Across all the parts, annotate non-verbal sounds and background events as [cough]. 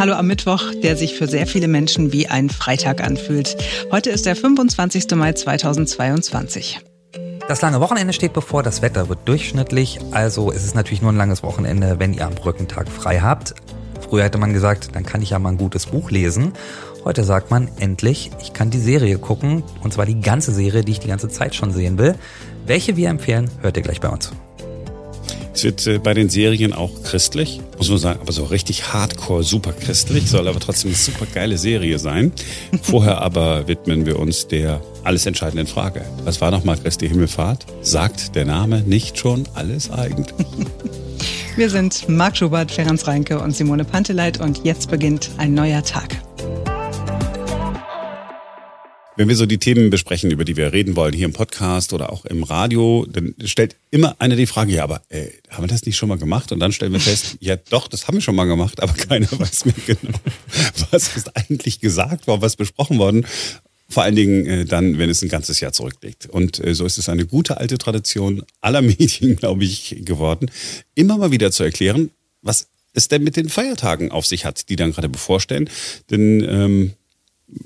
Hallo am Mittwoch, der sich für sehr viele Menschen wie ein Freitag anfühlt. Heute ist der 25. Mai 2022. Das lange Wochenende steht bevor, das Wetter wird durchschnittlich, also ist es natürlich nur ein langes Wochenende, wenn ihr am Brückentag frei habt. Früher hätte man gesagt, dann kann ich ja mal ein gutes Buch lesen. Heute sagt man endlich, ich kann die Serie gucken, und zwar die ganze Serie, die ich die ganze Zeit schon sehen will. Welche wir empfehlen, hört ihr gleich bei uns. Es wird äh, bei den Serien auch christlich, muss man sagen, aber so richtig hardcore super christlich, soll aber trotzdem eine super geile Serie sein. Vorher aber widmen wir uns der alles entscheidenden Frage. Was war nochmal Christi Himmelfahrt? Sagt der Name nicht schon alles eigentlich? Wir sind Marc Schubert, Ferenc Reinke und Simone Panteleit und jetzt beginnt ein neuer Tag. Wenn wir so die Themen besprechen, über die wir reden wollen, hier im Podcast oder auch im Radio, dann stellt immer einer die Frage, ja, aber äh, haben wir das nicht schon mal gemacht? Und dann stellen wir fest, ja doch, das haben wir schon mal gemacht, aber keiner [laughs] weiß mehr genau, was ist eigentlich gesagt worden, was besprochen worden. Vor allen Dingen äh, dann, wenn es ein ganzes Jahr zurückliegt. Und äh, so ist es eine gute alte Tradition aller [laughs] Medien, glaube ich, geworden, immer mal wieder zu erklären, was es denn mit den Feiertagen auf sich hat, die dann gerade bevorstehen. Denn ähm,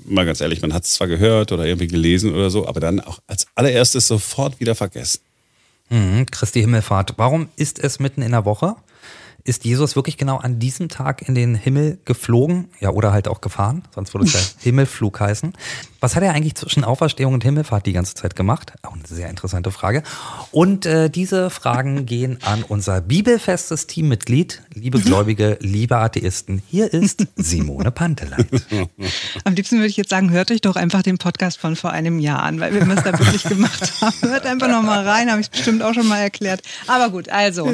mal ganz ehrlich, man hat es zwar gehört oder irgendwie gelesen oder so, aber dann auch als allererstes sofort wieder vergessen. Mhm, Christi Himmelfahrt. Warum ist es mitten in der Woche? Ist Jesus wirklich genau an diesem Tag in den Himmel geflogen? Ja, oder halt auch gefahren, sonst würde es ja [laughs] Himmelflug heißen. Was hat er eigentlich zwischen Auferstehung und Himmelfahrt die ganze Zeit gemacht? Auch eine sehr interessante Frage. Und äh, diese Fragen [laughs] gehen an unser bibelfestes Teammitglied, liebe Gläubige, liebe Atheisten. Hier ist Simone Panteleit. Am liebsten würde ich jetzt sagen, hört euch doch einfach den Podcast von vor einem Jahr an, weil wir es da wirklich gemacht haben. Hört einfach noch mal rein, habe ich bestimmt auch schon mal erklärt. Aber gut, also.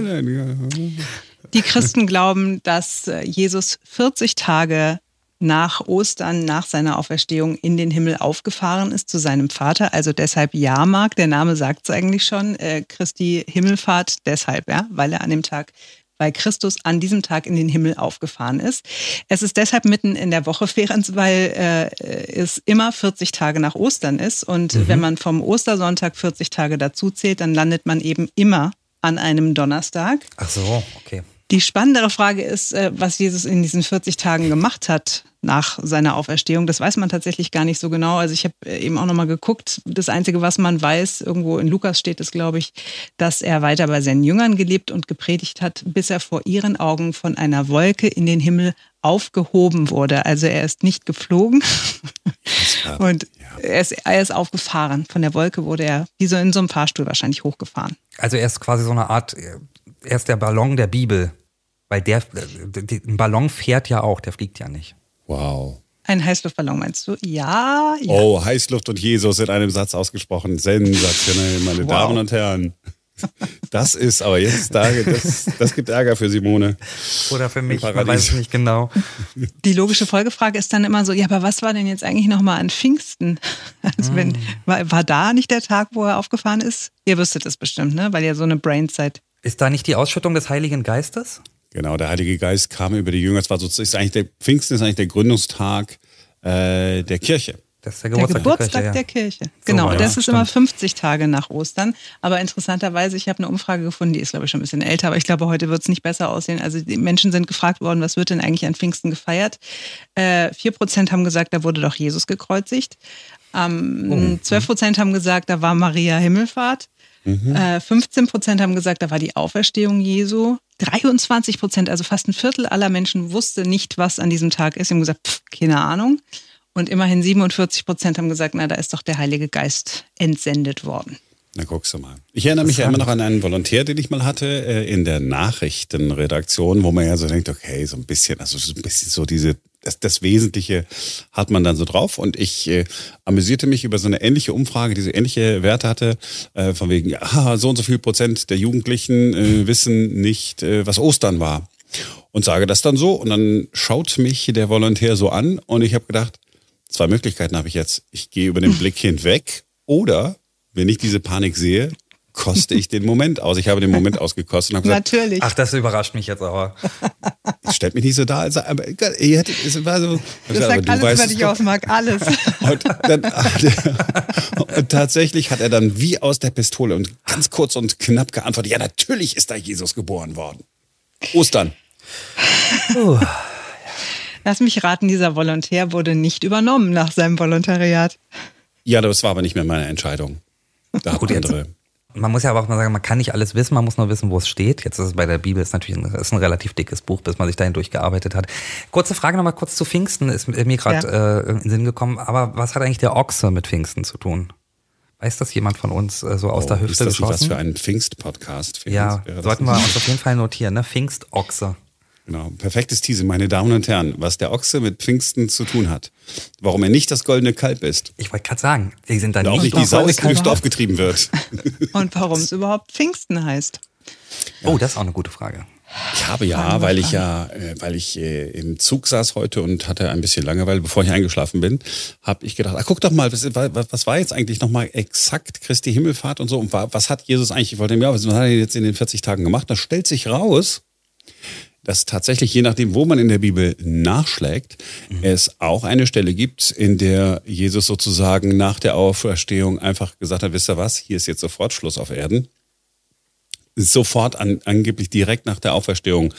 Die Christen [laughs] glauben, dass äh, Jesus 40 Tage nach Ostern, nach seiner Auferstehung in den Himmel aufgefahren ist zu seinem Vater. Also deshalb Jahrmarkt, der Name sagt es eigentlich schon, äh, Christi Himmelfahrt deshalb, ja, weil er an dem Tag weil Christus an diesem Tag in den Himmel aufgefahren ist. Es ist deshalb mitten in der Woche, Ferenc, weil äh, es immer 40 Tage nach Ostern ist. Und mhm. wenn man vom Ostersonntag 40 Tage dazu zählt, dann landet man eben immer an einem Donnerstag. Ach so, okay. Die spannendere Frage ist, äh, was Jesus in diesen 40 Tagen gemacht hat nach seiner Auferstehung. Das weiß man tatsächlich gar nicht so genau. Also ich habe äh, eben auch nochmal geguckt. Das Einzige, was man weiß, irgendwo in Lukas steht es, glaube ich, dass er weiter bei seinen Jüngern gelebt und gepredigt hat, bis er vor ihren Augen von einer Wolke in den Himmel aufgehoben wurde. Also er ist nicht geflogen [laughs] und er ist, er ist aufgefahren. Von der Wolke wurde er wie so in so einem Fahrstuhl wahrscheinlich hochgefahren. Also er ist quasi so eine Art, er ist der Ballon der Bibel. Weil der, ein Ballon fährt ja auch, der fliegt ja nicht. Wow. Ein Heißluftballon meinst du? Ja, ja. Oh, Heißluft und Jesus in einem Satz ausgesprochen. Sensationell, meine wow. Damen und Herren. Das ist aber jetzt, das, das gibt Ärger für Simone. Oder für mich, man weiß es nicht genau. Die logische Folgefrage ist dann immer so, ja, aber was war denn jetzt eigentlich nochmal an Pfingsten? Also wenn, hm. war, war da nicht der Tag, wo er aufgefahren ist? Ihr wüsstet es bestimmt, ne? Weil ihr so eine Brainzeit. Ist da nicht die Ausschüttung des Heiligen Geistes? Genau, der Heilige Geist kam über die Jünger. Es war sozusagen ist eigentlich der Pfingsten ist eigentlich der Gründungstag äh, der Kirche. Das ist der Geburtstag der, Geburtstag der Kirche. Der Kirche. Genau, so, ja, das ist stimmt. immer 50 Tage nach Ostern. Aber interessanterweise, ich habe eine Umfrage gefunden, die ist, glaube ich, schon ein bisschen älter, aber ich glaube, heute wird es nicht besser aussehen. Also die Menschen sind gefragt worden, was wird denn eigentlich an Pfingsten gefeiert? Äh, 4% haben gesagt, da wurde doch Jesus gekreuzigt. Ähm, oh. 12% haben gesagt, da war Maria Himmelfahrt. Mhm. Äh, 15 Prozent haben gesagt, da war die Auferstehung Jesu. 23 Prozent, also fast ein Viertel aller Menschen wusste nicht, was an diesem Tag ist. Sie haben gesagt, pff, keine Ahnung. Und immerhin 47 Prozent haben gesagt, na, da ist doch der Heilige Geist entsendet worden. Na, guckst du mal. Ich erinnere mich ja immer noch an einen Volontär, den ich mal hatte äh, in der Nachrichtenredaktion, wo man ja so denkt, okay, so ein bisschen, also so ein bisschen so diese das, das Wesentliche hat man dann so drauf. Und ich äh, amüsierte mich über so eine ähnliche Umfrage, die so ähnliche Werte hatte, äh, von wegen, ja, [laughs] so und so viel Prozent der Jugendlichen äh, wissen nicht, äh, was Ostern war. Und sage das dann so. Und dann schaut mich der Volontär so an und ich habe gedacht, zwei Möglichkeiten habe ich jetzt. Ich gehe über den [laughs] Blick hinweg oder wenn ich diese Panik sehe, koste ich den Moment aus. Ich habe den Moment ausgekostet und habe gesagt, Natürlich. Ach, das überrascht mich jetzt aber. stellt mich nicht so da. Also, aber ihr hättet, es war so. Das sagt alles weißt, über dich aus, Marc, alles. [laughs] Und, dann, und tatsächlich hat er dann wie aus der Pistole und ganz kurz und knapp geantwortet: Ja, natürlich ist da Jesus geboren worden. Ostern. Uh. Lass mich raten, dieser Volontär wurde nicht übernommen nach seinem Volontariat. Ja, das war aber nicht mehr meine Entscheidung. Da Gut, andere. Man muss ja aber auch mal sagen, man kann nicht alles wissen, man muss nur wissen, wo es steht. Jetzt ist es bei der Bibel ist natürlich ein, ist ein relativ dickes Buch, bis man sich dahin durchgearbeitet hat. Kurze Frage nochmal kurz zu Pfingsten, ist mir gerade ja. äh, in den Sinn gekommen. Aber was hat eigentlich der Ochse mit Pfingsten zu tun? Weiß das jemand von uns äh, so aus oh, der Hüfte ist das geschossen? was für ein Pfingst-Podcast? Ja, sollten wir uns auf jeden Fall notieren, ne? Pfingst-Ochse. Genau, perfektes Tease, meine Damen und Herren, was der Ochse mit Pfingsten zu tun hat. Warum er nicht das goldene Kalb ist. Ich wollte gerade sagen, die sind dann nicht, nicht die Sau die durchs Dorf getrieben wird. [laughs] und warum es überhaupt Pfingsten heißt. Oh, das ist auch eine gute Frage. Ich habe ja, weil ich ja, äh, weil ich äh, im Zug saß heute und hatte ein bisschen Langeweile, bevor ich eingeschlafen bin, habe ich gedacht, ach, guck doch mal, was, was war jetzt eigentlich nochmal exakt Christi Himmelfahrt und so und was hat Jesus eigentlich, ich wollte ja, was hat er jetzt in den 40 Tagen gemacht? Da stellt sich raus, dass tatsächlich, je nachdem, wo man in der Bibel nachschlägt, mhm. es auch eine Stelle gibt, in der Jesus sozusagen nach der Auferstehung einfach gesagt hat, wisst ihr was, hier ist jetzt sofort Schluss auf Erden sofort an, angeblich direkt nach der Auferstehung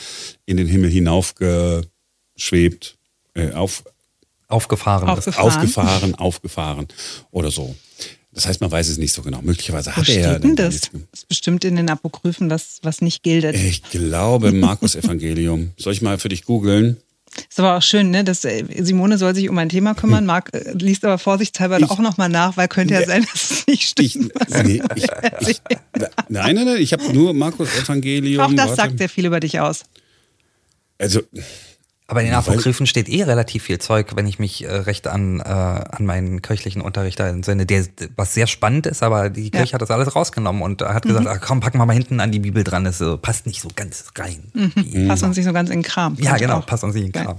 in den Himmel hinaufgeschwebt, äh, auf, aufgefahren. aufgefahren, aufgefahren, aufgefahren oder so. Das heißt, man weiß es nicht so genau. Möglicherweise hat er. Denn das? das ist bestimmt in den Apokryphen was, was nicht gilt. Ich glaube, Markus Evangelium. Soll ich mal für dich googeln? Ist aber auch schön, ne? Dass äh, Simone soll sich um ein Thema kümmern. Marc äh, liest aber vorsichtshalber ich, auch nochmal nach, weil könnte ja sein, dass es nicht stimmt. Ich, nee, ich, nein, nein, nein, ich habe nur Markus Evangelium. Auch das sagt sehr viel über dich aus. Also, aber in den Apokryphen steht eh relativ viel Zeug, wenn ich mich äh, recht an, äh, an meinen kirchlichen Unterricht entsinne, der was sehr spannend ist, aber die Kirche ja. hat das alles rausgenommen und hat gesagt, mhm. ach, komm, packen wir mal hinten an die Bibel dran, das äh, passt nicht so ganz rein. Mhm. Mhm. Passt uns nicht so ganz in den Kram. Ja, genau, auch. passt uns nicht in den Kram.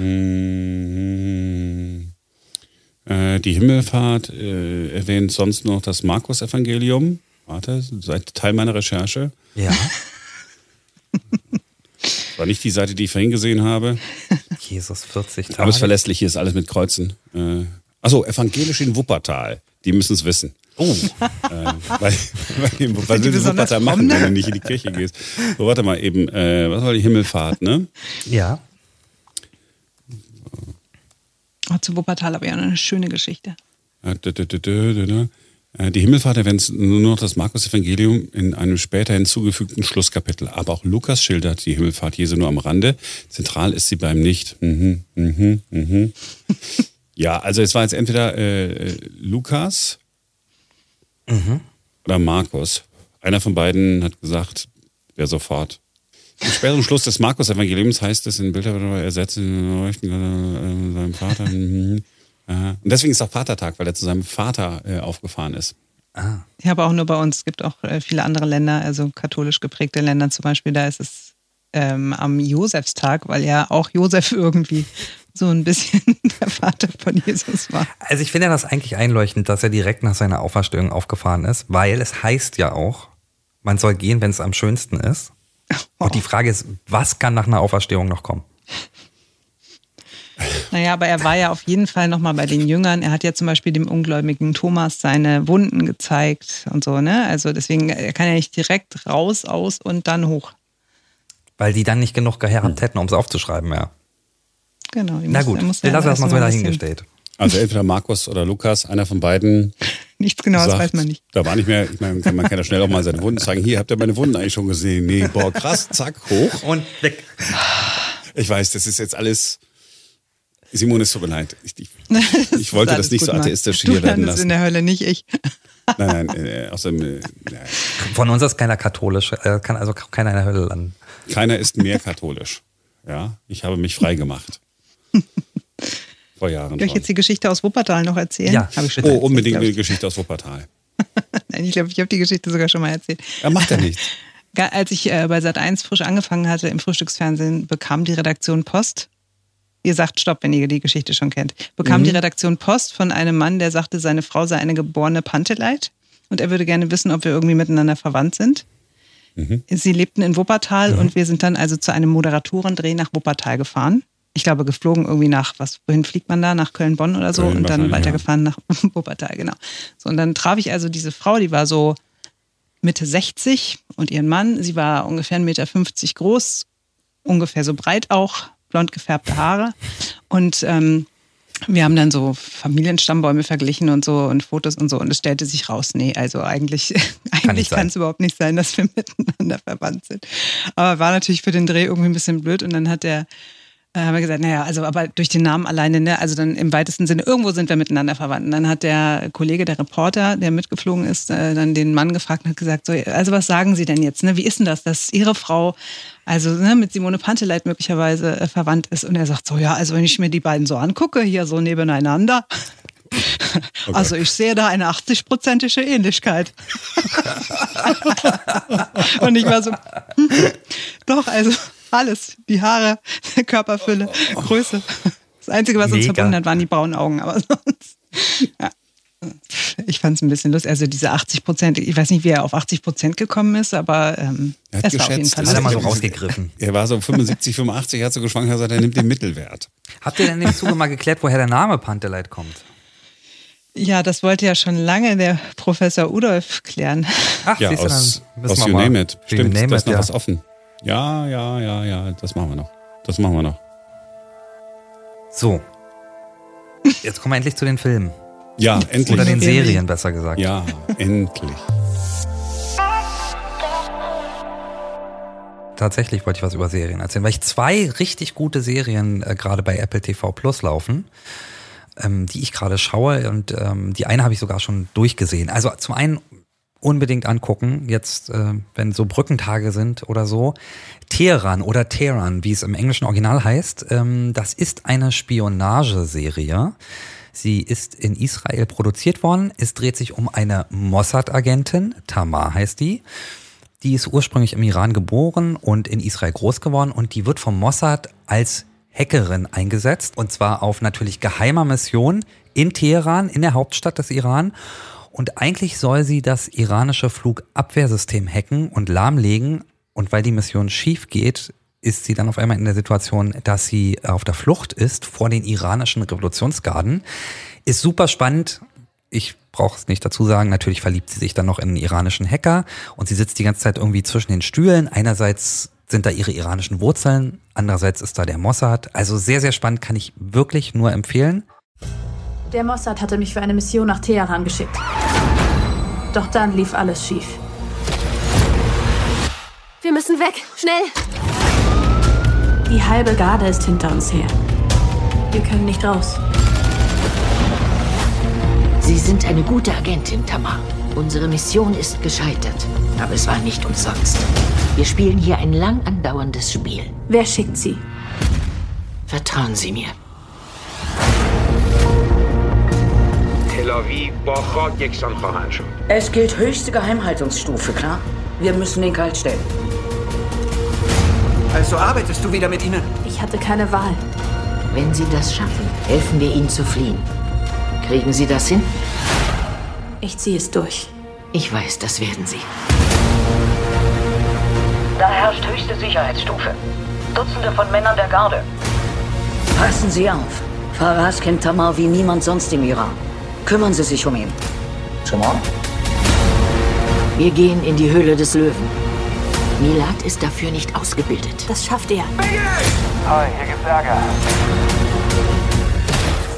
Mhm. Äh, die Himmelfahrt äh, erwähnt sonst noch das Markus-Evangelium. Warte, seid Teil meiner Recherche. Ja. [laughs] War nicht die Seite, die ich vorhin gesehen habe. [laughs] Jesus, 40 Tage. Aber es ist verlässlich, hier ist alles mit Kreuzen. Äh, achso, evangelisch in Wuppertal. Die müssen es wissen. Oh. äh, weil, weil, was willst du Wuppertal machen, wenn du nicht in die Kirche gehst? So, warte mal eben. Äh, was war die Himmelfahrt, ne? Ja. Oh, zu Wuppertal aber ja eine schöne Geschichte. Äh, äh, die Himmelfahrt erwähnt nur noch das Markus-Evangelium in einem später hinzugefügten Schlusskapitel. Aber auch Lukas schildert die Himmelfahrt Jesu nur am Rande. Zentral ist sie beim Nicht. Mhm, mhm, mhm. ja, also es war jetzt entweder äh, Lukas mhm. oder Markus. Einer von beiden hat gesagt, wer sofort. Im späteren Schluss des Markus-Evangeliums heißt es in Bilder, er setzt seinem Vater. Und deswegen ist auch Vatertag, weil er zu seinem Vater äh, aufgefahren ist. Ah. Ja, aber auch nur bei uns. Es gibt auch äh, viele andere Länder, also katholisch geprägte Länder zum Beispiel, da ist es ähm, am Josefstag, weil ja auch Josef irgendwie so ein bisschen [laughs] der Vater von Jesus war. Also ich finde das eigentlich einleuchtend, dass er direkt nach seiner Auferstehung aufgefahren ist, weil es heißt ja auch, man soll gehen, wenn es am schönsten ist. [laughs] Oh. Und die Frage ist, was kann nach einer Auferstehung noch kommen? Naja, aber er war ja auf jeden Fall nochmal bei den Jüngern. Er hat ja zum Beispiel dem ungläubigen Thomas seine Wunden gezeigt und so, ne? Also deswegen, er kann ja nicht direkt raus, aus und dann hoch. Weil die dann nicht genug gehabt hätten, um es aufzuschreiben, ja. Genau. Na muss, gut, wir lassen das mal so dahingestellt. Also entweder Markus oder Lukas, einer von beiden. [laughs] Nichts Genaues sagt, weiß man nicht. Da war nicht mehr, ich meine, man kann ja schnell auch mal seine Wunden zeigen. Hier, habt ihr meine Wunden eigentlich schon gesehen? Nee, boah, krass, zack, hoch. Und weg. Ich weiß, das ist jetzt alles Simone, es tut mir leid. Ich, ich, [laughs] ich wollte das, nicht so atheistisch hier werden lassen. in der Hölle, nicht ich. [laughs] Nein, nein, äh, außerdem, äh, Von uns ist keiner katholisch, äh, kann also keiner in der Hölle landen. Keiner ist mehr katholisch. Ja, ich habe mich frei gemacht. [laughs] Vor Jahren. Soll ich jetzt die Geschichte aus Wuppertal noch erzählen? Ja, habe ich schon. Oh, erzählt, unbedingt eine Geschichte aus Wuppertal. Nein, ich glaube, ich habe die Geschichte sogar schon mal erzählt. Er macht ja nichts. Als ich äh, bei Sat1 frisch angefangen hatte im Frühstücksfernsehen, bekam die Redaktion Post ihr sagt Stopp, wenn ihr die Geschichte schon kennt, bekam mhm. die Redaktion Post von einem Mann, der sagte, seine Frau sei eine geborene Panteleit und er würde gerne wissen, ob wir irgendwie miteinander verwandt sind. Mhm. Sie lebten in Wuppertal mhm. und wir sind dann also zu einem Moderatorendreh nach Wuppertal gefahren. Ich glaube, geflogen irgendwie nach, was, wohin fliegt man da? Nach Köln-Bonn oder so Köln und dann weitergefahren ja. nach [laughs] Wuppertal, genau. So, und dann traf ich also diese Frau, die war so Mitte 60 und ihren Mann, sie war ungefähr 1,50 Meter groß, ungefähr so breit auch, blond gefärbte Haare. Und ähm, wir haben dann so Familienstammbäume verglichen und so und Fotos und so und es stellte sich raus, nee, also eigentlich, [laughs] eigentlich kann es überhaupt nicht sein, dass wir [laughs] miteinander verwandt sind. Aber war natürlich für den Dreh irgendwie ein bisschen blöd und dann hat der haben wir gesagt, naja, also aber durch den Namen alleine, ne, also dann im weitesten Sinne, irgendwo sind wir miteinander verwandt. Und dann hat der Kollege, der Reporter, der mitgeflogen ist, äh, dann den Mann gefragt und hat gesagt, so, also was sagen Sie denn jetzt, ne? Wie ist denn das, dass Ihre Frau also ne, mit Simone Panteleit möglicherweise äh, verwandt ist? Und er sagt so, ja, also wenn ich mir die beiden so angucke, hier so nebeneinander, [laughs] Okay. Also ich sehe da eine 80-prozentige Ähnlichkeit. [laughs] und ich war so, hm, doch, also alles. Die Haare, [laughs] Körperfülle, Größe. Das Einzige, was Mega. uns verbunden hat, waren die braunen Augen. Aber [laughs] sonst, ja. Ich fand es ein bisschen lustig. Also diese 80 Prozent, ich weiß nicht, wie er auf 80 Prozent gekommen ist, aber ähm, er hat es geschätzt, war auf jeden Fall. Hat er mal so rausgegriffen. [laughs] Er war so 75, 85, er hat so geschwankt, er sagt, er nimmt den Mittelwert. Habt ihr denn im Zuge mal geklärt, woher der Name Panteleit kommt? Ja, das wollte ja schon lange der Professor Udolf klären. Ach, ja, aus, aus You Name It. Stimmt, da ist noch ja. was offen. Ja, ja, ja, ja, das machen wir noch. Das machen wir noch. So. Jetzt kommen wir endlich zu den Filmen. Ja, endlich. Oder den Serien, besser gesagt. Ja, endlich. Tatsächlich wollte ich was über Serien erzählen, weil ich zwei richtig gute Serien äh, gerade bei Apple TV Plus laufen, ähm, die ich gerade schaue und ähm, die eine habe ich sogar schon durchgesehen. Also zum einen unbedingt angucken, jetzt äh, wenn so Brückentage sind oder so. Teheran oder Teheran, wie es im englischen Original heißt, ähm, das ist eine Spionageserie. Sie ist in Israel produziert worden. Es dreht sich um eine Mossad-Agentin, Tamar heißt die. Die ist ursprünglich im Iran geboren und in Israel groß geworden und die wird vom Mossad als Hackerin eingesetzt und zwar auf natürlich geheimer Mission in Teheran, in der Hauptstadt des Iran. Und eigentlich soll sie das iranische Flugabwehrsystem hacken und lahmlegen. Und weil die Mission schief geht, ist sie dann auf einmal in der Situation, dass sie auf der Flucht ist vor den iranischen Revolutionsgarden. Ist super spannend. Ich brauche es nicht dazu sagen. Natürlich verliebt sie sich dann noch in einen iranischen Hacker und sie sitzt die ganze Zeit irgendwie zwischen den Stühlen. Einerseits sind da ihre iranischen Wurzeln, andererseits ist da der Mossad. Also sehr, sehr spannend, kann ich wirklich nur empfehlen. Der Mossad hatte mich für eine Mission nach Teheran geschickt. Doch dann lief alles schief. Wir müssen weg. Schnell! Die halbe Garde ist hinter uns her. Wir können nicht raus. Sie sind eine gute Agentin, Tamar. Unsere Mission ist gescheitert. Aber es war nicht umsonst. Wir spielen hier ein lang andauerndes Spiel. Wer schickt sie? Vertrauen Sie mir. Slavie Es gilt höchste Geheimhaltungsstufe, klar? Wir müssen den kalt stellen. Also arbeitest du wieder mit ihnen? Ich hatte keine Wahl. Wenn sie das schaffen, helfen wir ihnen zu fliehen. Kriegen sie das hin? Ich ziehe es durch. Ich weiß, das werden sie. Da herrscht höchste Sicherheitsstufe. Dutzende von Männern der Garde. Passen Sie auf. Farah kennt Tamar wie niemand sonst im Iran. Kümmern Sie sich um ihn. Tamar? Wir gehen in die Höhle des Löwen. Milad ist dafür nicht ausgebildet. Das schafft er. Hi, hier gibt's Ärger.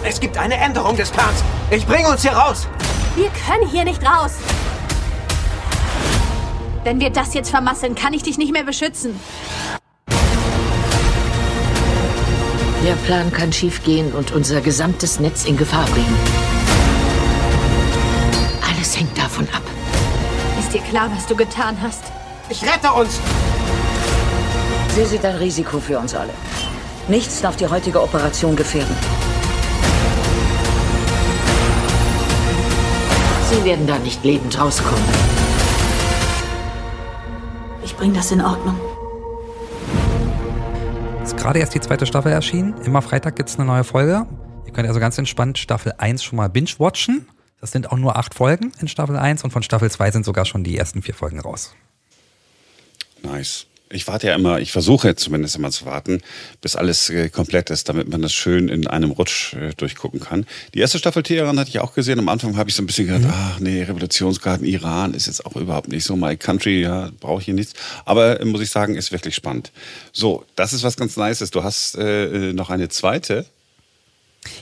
Es gibt eine Änderung des Plans. Ich bringe uns hier raus. Wir können hier nicht raus. Wenn wir das jetzt vermasseln, kann ich dich nicht mehr beschützen. Der Plan kann schiefgehen und unser gesamtes Netz in Gefahr bringen. Davon ab. Ist dir klar, was du getan hast? Ich rette uns! Sie sind ein Risiko für uns alle. Nichts darf die heutige Operation gefährden. Sie werden da nicht lebend rauskommen. Ich bringe das in Ordnung. Ist gerade erst die zweite Staffel erschienen. Immer Freitag gibt es eine neue Folge. Ihr könnt also ganz entspannt Staffel 1 schon mal binge-watchen. Das sind auch nur acht Folgen in Staffel 1 und von Staffel 2 sind sogar schon die ersten vier Folgen raus. Nice. Ich warte ja immer, ich versuche zumindest immer zu warten, bis alles äh, komplett ist, damit man das schön in einem Rutsch äh, durchgucken kann. Die erste Staffel Teheran hatte ich auch gesehen. Am Anfang habe ich so ein bisschen gedacht, mhm. ach nee, Revolutionsgarten Iran ist jetzt auch überhaupt nicht so my country, ja, brauche ich hier nichts. Aber äh, muss ich sagen, ist wirklich spannend. So, das ist was ganz Nices. Du hast äh, noch eine zweite.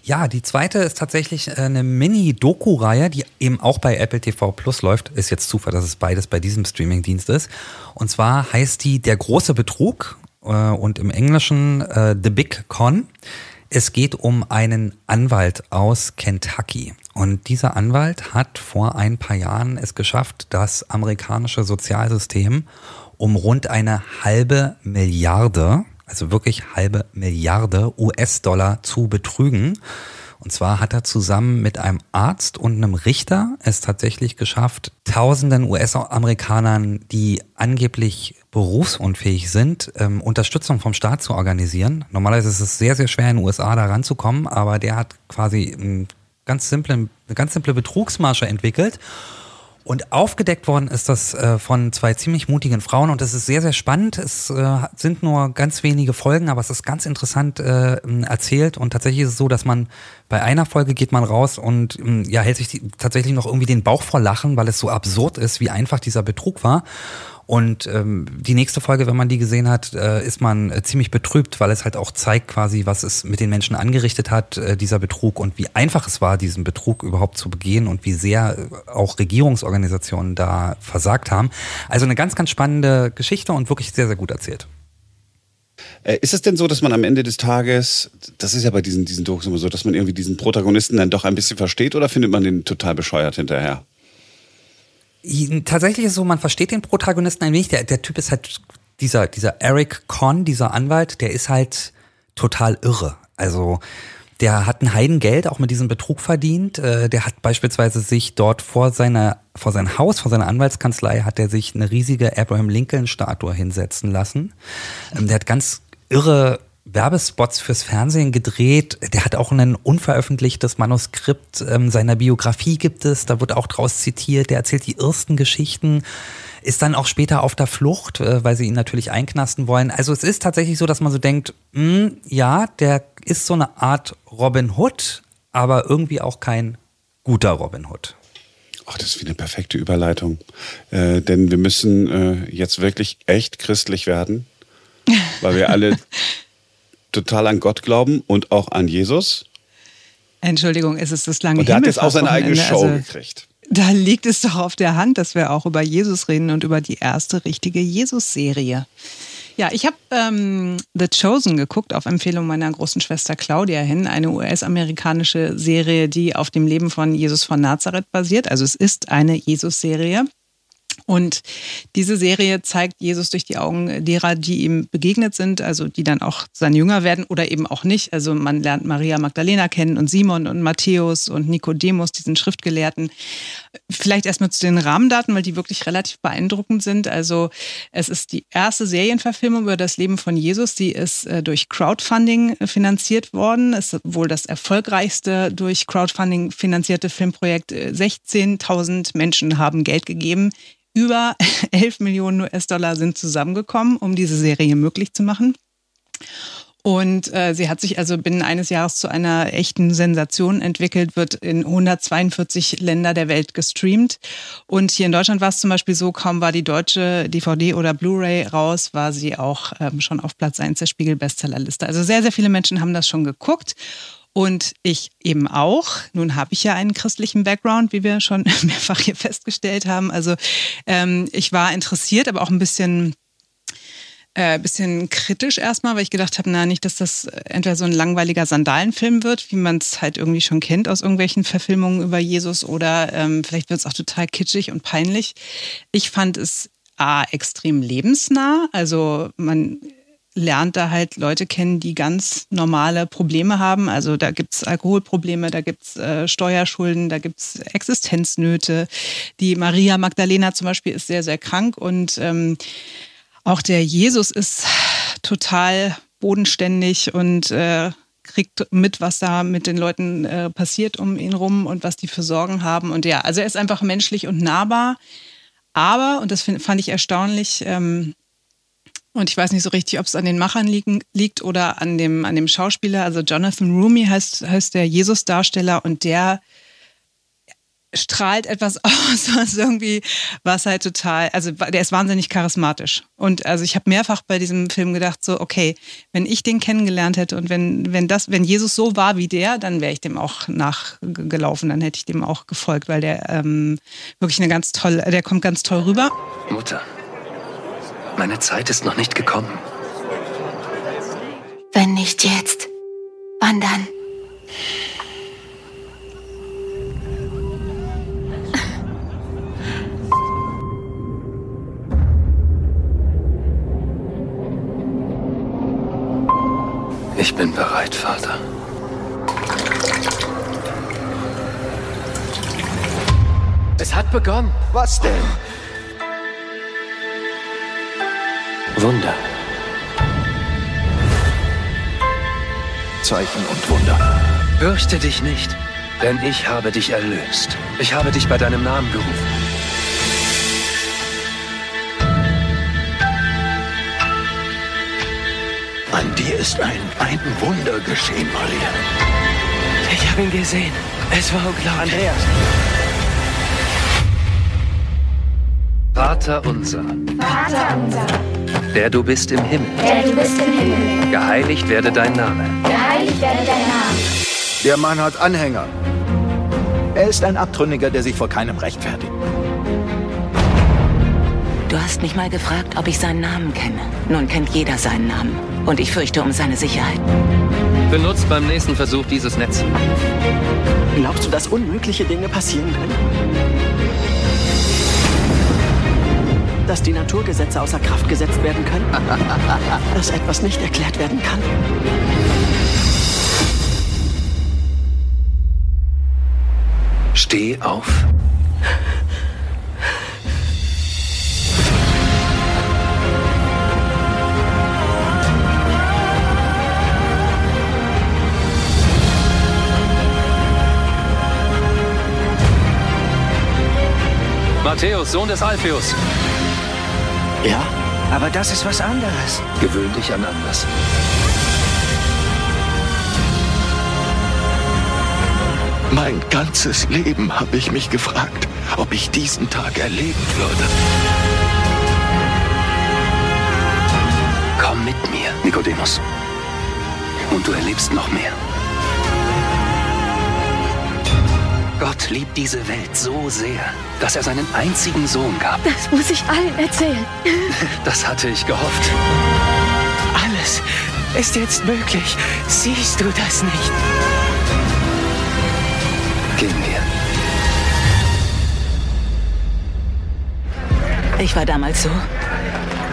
Ja, die zweite ist tatsächlich äh, eine Mini-Doku-Reihe, die eben auch bei Apple TV Plus läuft. Ist jetzt Zufall, dass es beides bei diesem Streaming-Dienst ist. Und zwar heißt die Der große Betrug äh, und im Englischen äh, The Big Con. Es geht um einen Anwalt aus Kentucky. Und dieser Anwalt hat vor ein paar Jahren es geschafft, das amerikanische Sozialsystem um rund eine halbe Milliarde also wirklich halbe Milliarde US-Dollar zu betrügen. Und zwar hat er zusammen mit einem Arzt und einem Richter es tatsächlich geschafft, tausenden US-Amerikanern, die angeblich berufsunfähig sind, ähm, Unterstützung vom Staat zu organisieren. Normalerweise ist es sehr, sehr schwer in den USA da ranzukommen, aber der hat quasi einen ganz simplen, eine ganz simple Betrugsmasche entwickelt und aufgedeckt worden ist das äh, von zwei ziemlich mutigen Frauen und das ist sehr, sehr spannend. Es äh, sind nur ganz wenige Folgen, aber es ist ganz interessant äh, erzählt und tatsächlich ist es so, dass man bei einer Folge geht man raus und ja, hält sich die, tatsächlich noch irgendwie den Bauch vor Lachen, weil es so absurd ist, wie einfach dieser Betrug war. Und ähm, die nächste Folge, wenn man die gesehen hat, äh, ist man äh, ziemlich betrübt, weil es halt auch zeigt quasi, was es mit den Menschen angerichtet hat, äh, dieser Betrug und wie einfach es war, diesen Betrug überhaupt zu begehen und wie sehr äh, auch Regierungsorganisationen da versagt haben. Also eine ganz, ganz spannende Geschichte und wirklich sehr, sehr gut erzählt. Äh, ist es denn so, dass man am Ende des Tages, das ist ja bei diesen, diesen Dokus immer so, dass man irgendwie diesen Protagonisten dann doch ein bisschen versteht oder findet man den total bescheuert hinterher? Tatsächlich ist es so, man versteht den Protagonisten ein wenig. Der, der Typ ist halt dieser, dieser Eric Conn, dieser Anwalt, der ist halt total irre. Also der hat ein Heidengeld auch mit diesem Betrug verdient. Äh, der hat beispielsweise sich dort vor seiner, vor sein Haus, vor seiner Anwaltskanzlei, hat er sich eine riesige Abraham Lincoln Statue hinsetzen lassen. Ähm, der hat ganz irre Werbespots fürs Fernsehen gedreht. Der hat auch ein unveröffentlichtes Manuskript ähm, seiner Biografie gibt es. Da wird auch draus zitiert. Der erzählt die ersten Geschichten, ist dann auch später auf der Flucht, äh, weil sie ihn natürlich einknasten wollen. Also es ist tatsächlich so, dass man so denkt, mh, hm, ja, der ist so eine Art Robin Hood, aber irgendwie auch kein guter Robin Hood. Ach, das ist wie eine perfekte Überleitung. Äh, denn wir müssen äh, jetzt wirklich echt christlich werden, weil wir alle [laughs] total an Gott glauben und auch an Jesus. Entschuldigung, es ist das lange Und er hat jetzt auch seine eigene Show also, gekriegt. Da liegt es doch auf der Hand, dass wir auch über Jesus reden und über die erste richtige Jesus-Serie. Ja, ich habe ähm, The Chosen geguckt, auf Empfehlung meiner großen Schwester Claudia hin, eine US-amerikanische Serie, die auf dem Leben von Jesus von Nazareth basiert. Also es ist eine Jesus-Serie. Und diese Serie zeigt Jesus durch die Augen derer, die ihm begegnet sind, also die dann auch sein Jünger werden oder eben auch nicht. Also man lernt Maria Magdalena kennen und Simon und Matthäus und Nikodemus, diesen Schriftgelehrten. Vielleicht erstmal zu den Rahmendaten, weil die wirklich relativ beeindruckend sind. Also es ist die erste Serienverfilmung über das Leben von Jesus. Die ist äh, durch Crowdfunding finanziert worden. Es ist wohl das erfolgreichste durch Crowdfunding finanzierte Filmprojekt. 16.000 Menschen haben Geld gegeben über [laughs] 11 Millionen US-Dollar sind zusammengekommen, um diese Serie möglich zu machen. Und äh, sie hat sich also binnen eines Jahres zu einer echten Sensation entwickelt, wird in 142 Länder der Welt gestreamt. Und hier in Deutschland war es zum Beispiel so, kaum war die deutsche DVD oder Blu-ray raus, war sie auch ähm, schon auf Platz 1 der Spiegel-Bestsellerliste. Also sehr, sehr viele Menschen haben das schon geguckt. Und ich eben auch. Nun habe ich ja einen christlichen Background, wie wir schon [laughs] mehrfach hier festgestellt haben. Also ähm, ich war interessiert, aber auch ein bisschen äh, bisschen kritisch erstmal, weil ich gedacht habe, na nicht, dass das entweder so ein langweiliger Sandalenfilm wird, wie man es halt irgendwie schon kennt aus irgendwelchen Verfilmungen über Jesus, oder ähm, vielleicht wird es auch total kitschig und peinlich. Ich fand es A, extrem lebensnah. Also man lernt da halt Leute kennen, die ganz normale Probleme haben. Also da gibt's Alkoholprobleme, da gibt's äh, Steuerschulden, da gibt's Existenznöte. Die Maria Magdalena zum Beispiel ist sehr, sehr krank und ähm, auch der Jesus ist total bodenständig und äh, kriegt mit, was da mit den Leuten äh, passiert um ihn rum und was die für Sorgen haben. Und ja, also er ist einfach menschlich und nahbar. Aber, und das find, fand ich erstaunlich, ähm, Und ich weiß nicht so richtig, ob es an den Machern liegen, liegt oder an dem, an dem Schauspieler. Also Jonathan Rumi heißt, heißt der Jesus-Darsteller und der strahlt etwas [laughs] aus, was irgendwie, was halt total, also der ist wahnsinnig charismatisch. Und also ich habe mehrfach bei diesem Film gedacht, so, okay, wenn ich den kennengelernt hätte und wenn, wenn das, wenn Jesus so war wie der, dann wäre ich dem auch nachgelaufen, dann hätte ich dem auch gefolgt, weil der ähm, wirklich eine ganz tolle, der kommt ganz toll rüber. Mutter, meine Zeit ist noch nicht gekommen. Wenn nicht jetzt, wann dann? Ich bin bereit, Vater. Es hat begonnen. Was denn? Wunder. Zeichen und Wunder. Fürchte dich nicht, denn ich habe dich erlöst. Ich habe dich bei deinem Namen gerufen. An dir ist ein, ein Wunder geschehen, Maria. Ich habe ihn gesehen. Es war unglaublich. Andreas. Vater unser, Vater unser, der du bist im Himmel. der du bist im Himmel, Geheiligt werde dein Name. geheiligt werde dein Name. Der Mann hat Anhänger. Er ist ein Abtrünniger, der sich vor keinem rechtfertigt. Du hast mich mal gefragt, ob ich seinen Namen kenne. Nun kennt jeder seinen Namen. Und ich fürchte um seine Sicherheit. Benutzt beim nächsten Versuch dieses Netz. Glaubst du, dass unmögliche Dinge passieren können? Dass die Naturgesetze außer Kraft gesetzt werden können? [laughs] Dass etwas nicht erklärt werden kann? Steh auf. Matthäus, Sohn des Alpheus. Ja, aber das ist was anderes. Gewöhn dich an anders. Mein ganzes Leben habe ich mich gefragt, ob ich diesen Tag erleben würde. Komm mit mir, Nikodemus. Und du erlebst noch mehr. Gott liebt diese Welt so sehr, dass er seinen einzigen Sohn gab. Das muss ich allen erzählen. [laughs] Das hatte ich gehofft. Alles ist jetzt möglich. Siehst du das nicht? Gehen wir. Ich war damals so.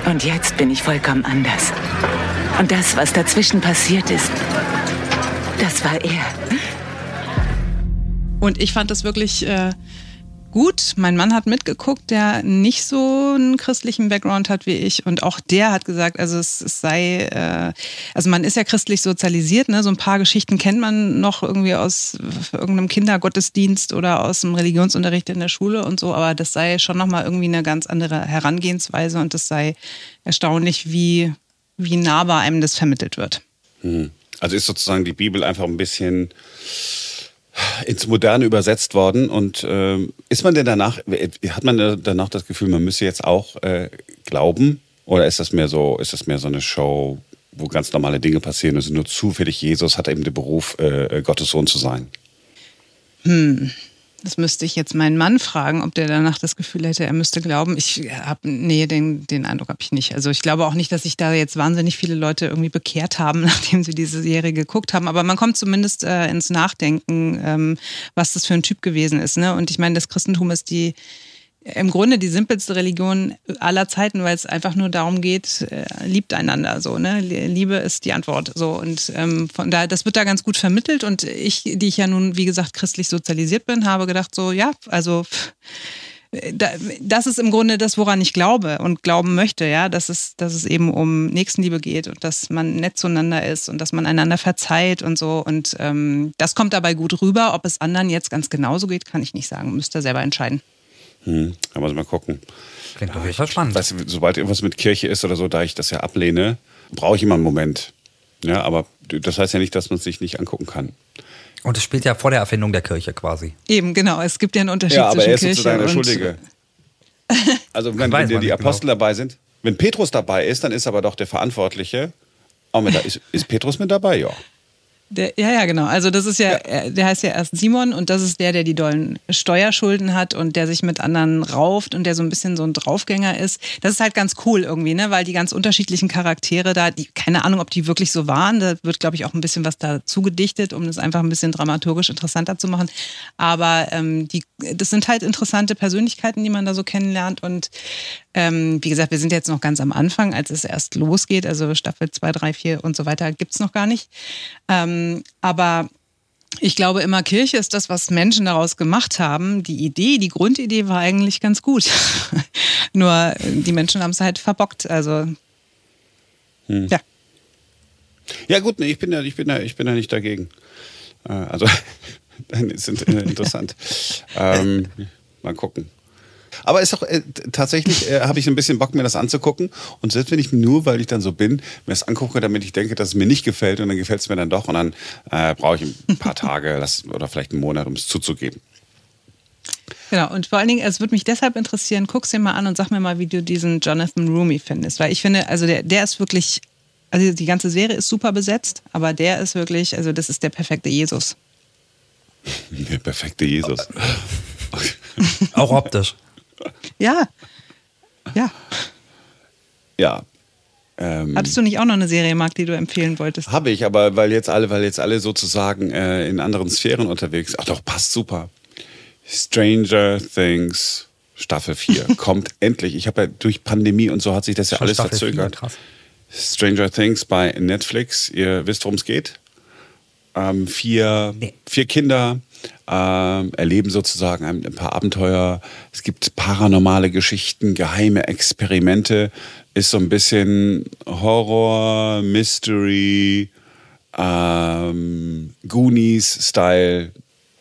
Und jetzt bin ich vollkommen anders. Und das, was dazwischen passiert ist, das war er. Und ich fand das wirklich äh, gut. Mein Mann hat mitgeguckt, der nicht so einen christlichen Background hat wie ich. Und auch der hat gesagt, also es, es sei, äh, also man ist ja christlich sozialisiert, ne? So ein paar Geschichten kennt man noch irgendwie aus irgendeinem Kindergottesdienst oder aus dem Religionsunterricht in der Schule und so, aber das sei schon nochmal irgendwie eine ganz andere Herangehensweise und es sei erstaunlich, wie, wie nahbar einem das vermittelt wird. Hm. Also ist sozusagen die Bibel einfach ein bisschen ins Moderne übersetzt worden. Und ähm, ist man denn danach, hat man danach das Gefühl, man müsse jetzt auch äh, glauben? Oder ist das mehr so, ist das mehr so eine Show, wo ganz normale Dinge passieren? Also nur zufällig Jesus hat eben den Beruf, äh, Gottes Sohn zu sein. Hm. Das müsste ich jetzt meinen Mann fragen, ob der danach das Gefühl hätte, er müsste glauben. Ich habe, nee, den, den Eindruck habe ich nicht. Also ich glaube auch nicht, dass sich da jetzt wahnsinnig viele Leute irgendwie bekehrt haben, [laughs] nachdem sie diese Serie geguckt haben. Aber man kommt zumindest äh, ins Nachdenken, ähm, was das für ein Typ gewesen ist. Ne? Und ich meine, das Christentum ist die im Grunde die simpelste Religion aller Zeiten, weil es einfach nur darum geht, äh, liebt einander so, ne? Liebe ist die Antwort so und ähm, von daher, das wird da ganz gut vermittelt und ich, die ich ja nun wie gesagt christlich sozialisiert bin, habe gedacht so, ja, also das ist im Grunde das, woran ich glaube und glauben möchte, ja, dass es, dass es eben um Nächstenliebe geht und dass man nett zueinander ist und dass man einander verzeiht und so. Und ähm, das kommt dabei gut rüber. Ob es anderen jetzt ganz genauso geht, kann ich nicht sagen. Müsst ihr selber entscheiden. Hm, da muss ich mal gucken. Klingt auf jeden Fall spannend. Weißt du, sobald irgendwas mit Kirche ist oder so, da ich das ja ablehne, brauche ich immer einen Moment. Ja, aber das heißt ja nicht, dass man es sich nicht angucken kann. Und es spielt ja vor der Erfindung der Kirche quasi. Eben, genau. Es gibt ja einen Unterschied Ja, aber zwischen er ist Kirche sozusagen der und Schuldige. [laughs] Also wenn, wenn man die Apostel dabei sind, wenn Petrus dabei ist, dann ist aber doch der Verantwortliche. Auch mit ist, ist Petrus mit dabei? Ja. Der, ja, ja, genau. Also das ist ja, äh, der heißt ja erst Simon und das ist der, der die dollen Steuerschulden hat und der sich mit anderen rauft und der so ein bisschen so ein Draufgänger ist. Das ist halt ganz cool irgendwie, ne? Weil die ganz unterschiedlichen Charaktere da, die, keine Ahnung, ob die wirklich so waren. Da wird, glaube ich, auch ein bisschen was dazu gedichtet, um das einfach ein bisschen dramaturgisch interessanter zu machen. Aber ähm, die, das sind halt interessante Persönlichkeiten, die man da so kennenlernt. Und ähm, wie gesagt, wir sind jetzt noch ganz am Anfang, als es erst losgeht. Also Staffel 2, 3, 4 und so weiter gibt's noch gar nicht. Ähm, aber ich glaube immer, Kirche ist das, was Menschen daraus gemacht haben. Die Idee, die Grundidee war eigentlich ganz gut. [laughs] Nur äh, die Menschen haben es halt verbockt. Also Hm. ja. Ja gut, nee, ich bin ja, ich bin ja, ich bin ja nicht dagegen. Äh, Also [laughs] dann ist int- interessant. [laughs] ähm, mal gucken. Aber ist auch äh, tatsächlich äh, habe ich ein bisschen Bock mir das anzugucken und selbst wenn ich nur, weil ich dann so bin, mir das angucke, damit ich denke, dass es mir nicht gefällt und dann gefällt es mir dann doch und dann äh, brauche ich ein paar Tage [laughs] oder vielleicht einen Monat, um es zuzugeben. Genau, und vor allen Dingen, es würde mich deshalb interessieren, guck's dir mal an und sag mir mal, wie du diesen Jonathan Rumi findest. Weil ich finde, also der, der ist wirklich, also die ganze Serie ist super besetzt, aber der ist wirklich, also das ist der perfekte Jesus. [laughs] Der perfekte Jesus. Auch optisch. Ja. Ja. Ja. Ähm, Hattest du nicht auch noch eine Serie, Marc, die du empfehlen wolltest? Habe ich, aber weil jetzt alle, weil jetzt alle sozusagen äh, in anderen Sphären unterwegs sind. Ach doch, passt super. Stranger Things Staffel 4 [laughs] kommt endlich. Ich habe ja durch Pandemie und so hat sich das ja Schon alles Staffel verzögert. krass. Stranger Things bei Netflix. Ihr wisst, worum es geht. Ähm, vier, vier Kinder ähm, erleben sozusagen ein, ein paar Abenteuer. Es gibt paranormale Geschichten, geheime Experimente. Ist so ein bisschen Horror, Mystery, ähm, Goonies-Style.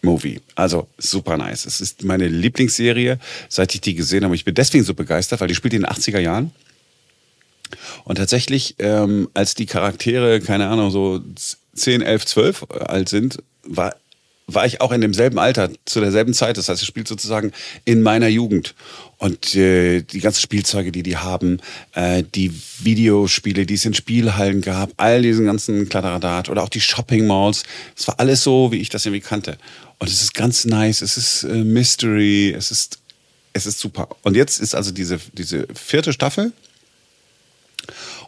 Movie. Also super nice. Es ist meine Lieblingsserie, seit ich die gesehen habe. Ich bin deswegen so begeistert, weil die spielt in den 80er Jahren. Und tatsächlich, ähm, als die Charaktere, keine Ahnung, so 10, 11, 12 alt sind, war, war ich auch in demselben Alter, zu derselben Zeit. Das heißt, es spielt sozusagen in meiner Jugend. Und äh, die ganzen Spielzeuge, die die haben, äh, die Videospiele, die es in Spielhallen gab, all diesen ganzen Kladderadat oder auch die Shopping Malls, es war alles so, wie ich das irgendwie kannte. Und es ist ganz nice, es ist äh, Mystery, es ist, es ist super. Und jetzt ist also diese, diese vierte Staffel.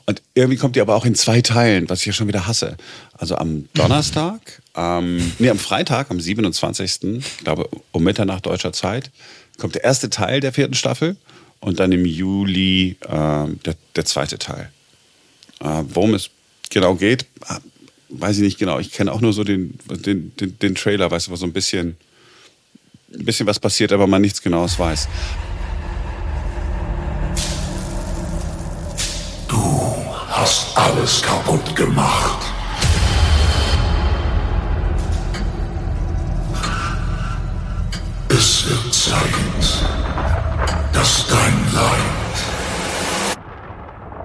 Und irgendwie kommt die aber auch in zwei Teilen, was ich ja schon wieder hasse. Also am Donnerstag, ähm, nee, am Freitag, am 27., ich glaube um Mitternacht deutscher Zeit, kommt der erste Teil der vierten Staffel und dann im Juli ähm, der, der zweite Teil. Äh, worum es genau geht, ah, weiß ich nicht genau. Ich kenne auch nur so den, den, den, den Trailer, weißt du, wo so ein bisschen, ein bisschen was passiert, aber man nichts Genaues weiß. Hast alles kaputt gemacht. Es wird Zeit, dass dein Leid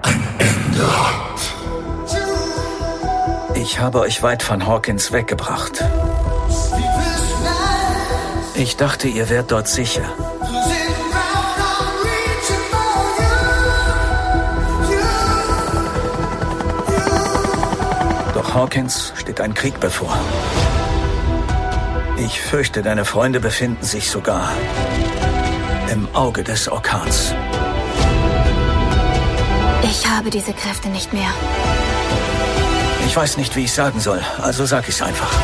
ein Ende hat. Ich habe euch weit von Hawkins weggebracht. Ich dachte, ihr wärt dort sicher. Hawkins steht ein Krieg bevor. Ich fürchte, deine Freunde befinden sich sogar im Auge des Orkans. Ich habe diese Kräfte nicht mehr. Ich weiß nicht, wie ich sagen soll, also sag ich's einfach.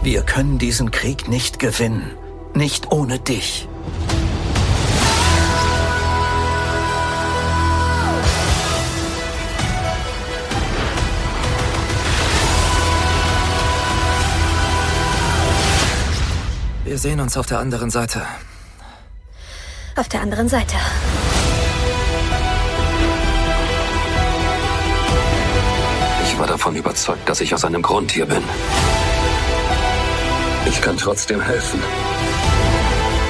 Wir können diesen Krieg nicht gewinnen. Nicht ohne dich. Wir sehen uns auf der anderen Seite. Auf der anderen Seite. Ich war davon überzeugt, dass ich aus einem Grund hier bin. Ich kann trotzdem helfen.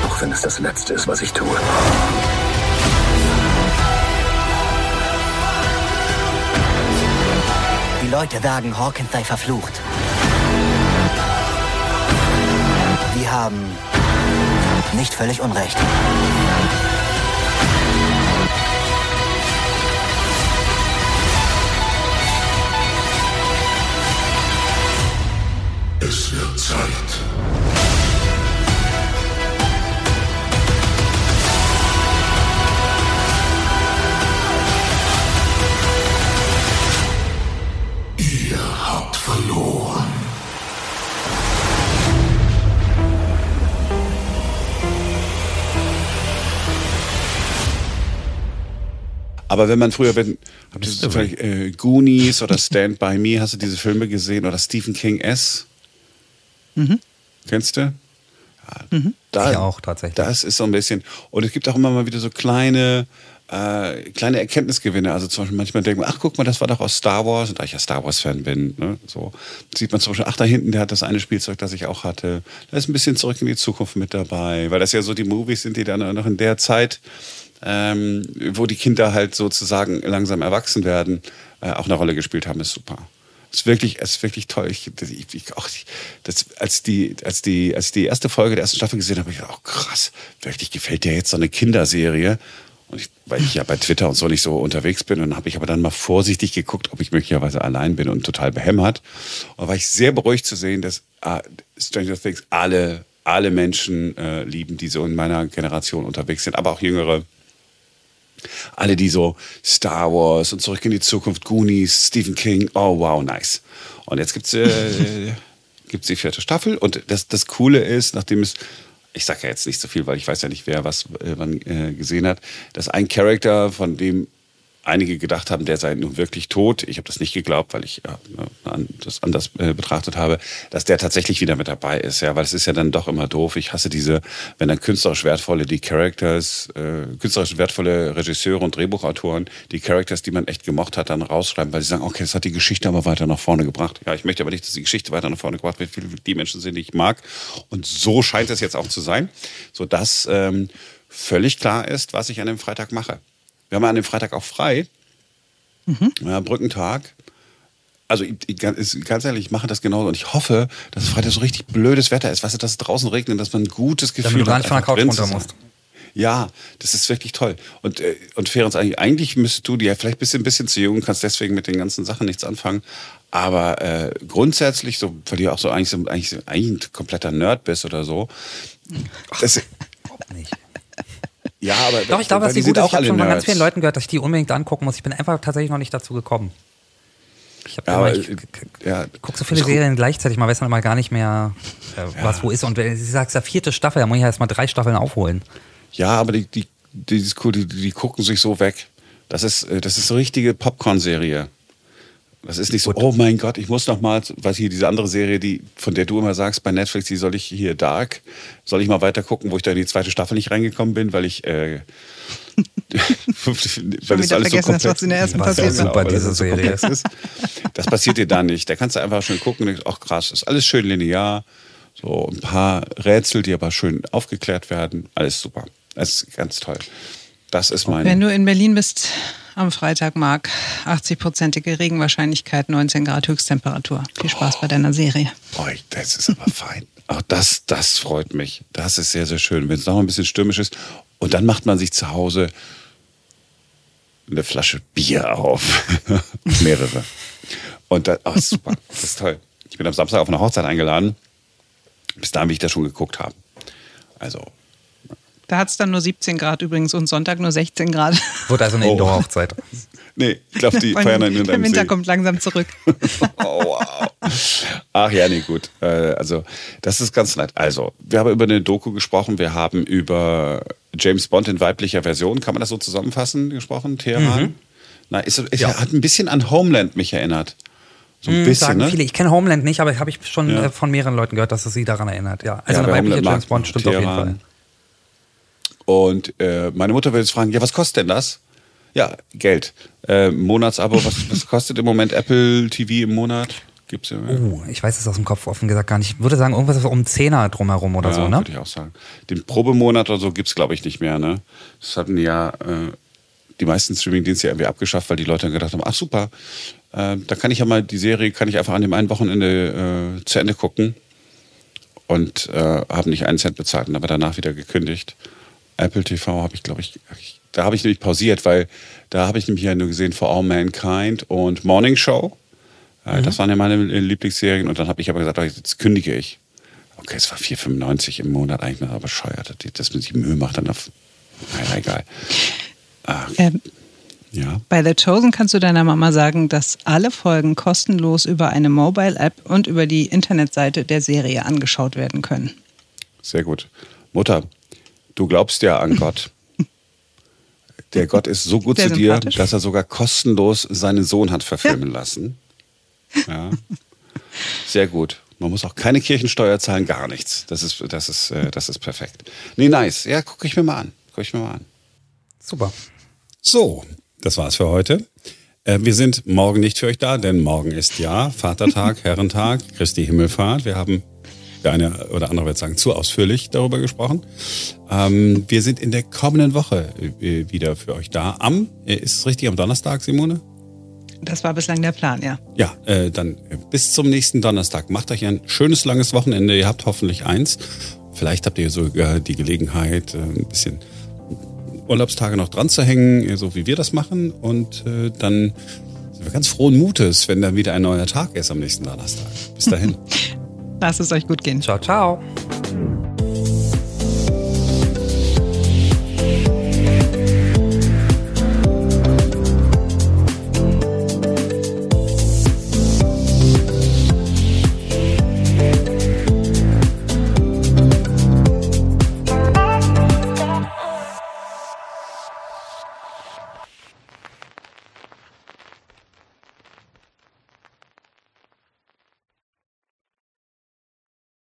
auch wenn es das Letzte ist, was ich tue. Die Leute sagen, Hawkins sei verflucht. Haben nicht völlig Unrecht. Aber wenn man früher, wenn, habt ihr zufällig äh, Goonies oder Stand By Me, hast du diese Filme gesehen? Oder Stephen King S? Mhm. Kennst du? Mhm. Da, Ich auch, tatsächlich. Das ist so ein bisschen. Und es gibt auch immer mal wieder so kleine, äh, kleine Erkenntnisgewinne. Also zum Beispiel manchmal denkt man, ach guck mal, das war doch aus Star Wars. Und da ich ja Star Wars-Fan bin, ne, so sieht man zum Beispiel, ach da hinten, der hat das eine Spielzeug, das ich auch hatte. Da ist ein bisschen zurück in die Zukunft mit dabei. Weil das ja so die Movies sind, die dann noch in der Zeit, ähm, wo die Kinder halt sozusagen langsam erwachsen werden, äh, auch eine Rolle gespielt haben, ist super. Ist wirklich, ist wirklich toll. Ich, ich, ich, auch, das, als, die, als, die, als ich die erste Folge der ersten Staffel gesehen habe, ich gedacht, oh krass, wirklich gefällt dir jetzt so eine Kinderserie. Und ich, weil ich ja bei Twitter und so nicht so unterwegs bin, und habe ich aber dann mal vorsichtig geguckt, ob ich möglicherweise allein bin und total behämmert. Und war ich sehr beruhigt zu sehen, dass ah, Stranger Things alle, alle Menschen äh, lieben, die so in meiner Generation unterwegs sind, aber auch jüngere alle, die so Star Wars und Zurück in die Zukunft, Goonies, Stephen King, oh wow, nice. Und jetzt gibt's äh, [laughs] gibt's die vierte Staffel und das, das Coole ist, nachdem es, ich sage ja jetzt nicht so viel, weil ich weiß ja nicht, wer was äh, wann äh, gesehen hat, dass ein Charakter, von dem einige gedacht haben, der sei nun wirklich tot. Ich habe das nicht geglaubt, weil ich an- das anders äh, betrachtet habe, dass der tatsächlich wieder mit dabei ist. Ja, weil es ist ja dann doch immer doof. Ich hasse diese, wenn dann künstlerisch wertvolle, die Characters, äh, künstlerisch wertvolle Regisseure und Drehbuchautoren, die Characters, die man echt gemocht hat, dann rausschreiben, weil sie sagen, okay, das hat die Geschichte aber weiter nach vorne gebracht. Ja, ich möchte aber nicht, dass die Geschichte weiter nach vorne gebracht wird, wie die Menschen sind, die ich mag. Und so scheint es jetzt auch zu sein, sodass ähm, völlig klar ist, was ich an dem Freitag mache. Wir haben an dem Freitag auch frei. Ja, Brückentag. Also ich, ich, ganz ehrlich, ich mache das genauso und ich hoffe, dass Freitag so richtig blödes Wetter ist, weißt du, dass es draußen regnet, dass man ein gutes Gefühl Damit du gar hat, nicht von der einfach Couch runter musst. Ja, das ist wirklich toll. Und, äh, und Ferenc, eigentlich, eigentlich müsstest du, die ja vielleicht bist du ein bisschen zu jung, kannst deswegen mit den ganzen Sachen nichts anfangen. Aber äh, grundsätzlich, so, weil du ja auch so eigentlich, so eigentlich, eigentlich ein kompletter Nerd bist oder so. [laughs] Das, Ja, aber Doch, ich glaube, die sind gut ist. auch Ich habe schon von ganz Nerds. vielen Leuten gehört, dass ich die unbedingt angucken muss. Ich bin einfach tatsächlich noch nicht dazu gekommen. Ich, Ja, immer, ich, ja, gucke so viele guck- Serien gleichzeitig, man weiß dann immer gar nicht mehr, äh, was wo ist. Und wenn du sagst, der vierte Staffel, da muss ich erst mal drei Staffeln aufholen. Ja, aber die, die, die, ist die, die gucken sich so weg. Das ist, äh, das ist so richtige Popcorn-Serie. Das ist nicht so, oh mein Gott, ich muss noch mal, was hier diese andere Serie, die, von der du immer sagst bei Netflix, die soll ich hier Dark, soll ich mal weiter gucken, wo ich da in die zweite Staffel nicht reingekommen bin, weil ich, äh, [laughs] weil das alles so vergessen hast, was komplex in der ersten Ja, passiert genau, ist. weil das diese so Serie. komplex ist. Das passiert dir da nicht. Da kannst du einfach schön gucken und denkst, ach krass, ist alles schön linear. So ein paar Rätsel, die aber schön aufgeklärt werden. Alles super. Das ist ganz toll. Das ist mein. Wenn du in Berlin bist am Freitag, Marc, 80-prozentige Regenwahrscheinlichkeit, 19 Grad Höchsttemperatur. Viel Spaß bei deiner Serie. Boah, das ist aber fein. Auch das, das freut mich. Das ist sehr, sehr schön. Wenn es noch mal ein bisschen stürmisch ist. Und dann macht man sich zu Hause eine Flasche Bier auf. [laughs] Mehrere. Und das, oh, ist super. Das ist toll. Ich bin am Samstag auf eine Hochzeit eingeladen. Bis dahin will ich das schon geguckt haben. Also, Da hat es dann nur 17 Grad übrigens und Sonntag nur 16 Grad. Wird also eine Oh. Indoor-Hochzeit. nee, ich glaube, die [laughs] feiern dann in Der Winter See. kommt langsam zurück. [laughs] Oh, wow. Ach ja, nee, gut. Äh, also, das ist ganz nett. Also, wir haben über eine Doku gesprochen. Wir haben über James Bond in weiblicher Version, kann man das so zusammenfassen, gesprochen? Teheran? Mhm. Na, ist, ist, hat ein bisschen an Homeland mich erinnert. So ein Hm, bisschen, sagen ne? viele. Ich kenne Homeland nicht, aber habe ich schon Ja. äh, von mehreren Leuten gehört, dass es sie daran erinnert. Ja, also Ja, eine weibliche Homeland James Bond stimmt auf jeden Teheran. Fall. Und äh, meine Mutter will jetzt fragen, ja, was kostet denn das? Ja, Geld. Äh, Monatsabo, was, was kostet im Moment Apple TV im Monat? Gibt's ja. Oh, ich weiß es aus dem Kopf offen gesagt gar nicht. Ich würde sagen, irgendwas um Zehner drumherum oder ja, so, ne? würde ich auch sagen. Den Probemonat oder so gibt's glaube ich, nicht mehr, ne? Das hatten ja äh, die meisten Streamingdienste ja irgendwie abgeschafft, weil die Leute dann gedacht haben, ach super, äh, da kann ich ja mal die Serie, kann ich einfach an dem einen Wochenende äh, zu Ende gucken und äh, habe nicht einen Cent bezahlt und aber danach wieder gekündigt. Apple TV habe ich, glaube ich, ich, da habe ich nämlich pausiert, weil da habe ich nämlich ja nur gesehen For All Mankind und Morning Show. Äh, Mhm. Das waren ja meine Lieblingsserien und dann habe ich aber gesagt, oh, jetzt kündige ich. Okay, es war 4,95 im Monat eigentlich mal bescheuert. Das mit sich Mühe macht dann auf. Naja, egal. Ah, Ähm, ja. Bei The Chosen kannst du deiner Mama sagen, dass alle Folgen kostenlos über eine Mobile-App und über die Internetseite der Serie angeschaut werden können. Sehr gut. Mutter, du glaubst ja an Gott. Der Gott ist so gut Sehr zu dir, dass er sogar kostenlos seinen Sohn hat verfilmen lassen. Ja. Sehr gut. Man muss auch keine Kirchensteuer zahlen, gar nichts. Das ist, das ist, äh, das ist perfekt. Nee, nice. Ja, gucke ich mir mal an. Guck ich mir mal an. Super. So, das war's für heute. Äh, wir sind morgen nicht für euch da, denn morgen ist ja Vatertag, [laughs] Herrentag, Christi Himmelfahrt. Wir haben, der eine oder andere wird sagen, zu ausführlich darüber gesprochen. Ähm, wir sind in der kommenden Woche äh, wieder für euch da. Am, äh, ist es richtig, am Donnerstag, Simone? Das war bislang der Plan, ja. Ja, äh, dann äh, bis zum nächsten Donnerstag. Macht euch ein schönes, langes Wochenende. Ihr habt hoffentlich eins. Vielleicht habt ihr sogar die Gelegenheit, äh, ein bisschen Urlaubstage noch dran zu hängen, so wie wir das machen. Und äh, dann sind wir ganz frohen Mutes, wenn dann wieder ein neuer Tag ist am nächsten Donnerstag. Bis dahin. [laughs] Lasst es euch gut gehen. Ciao, ciao.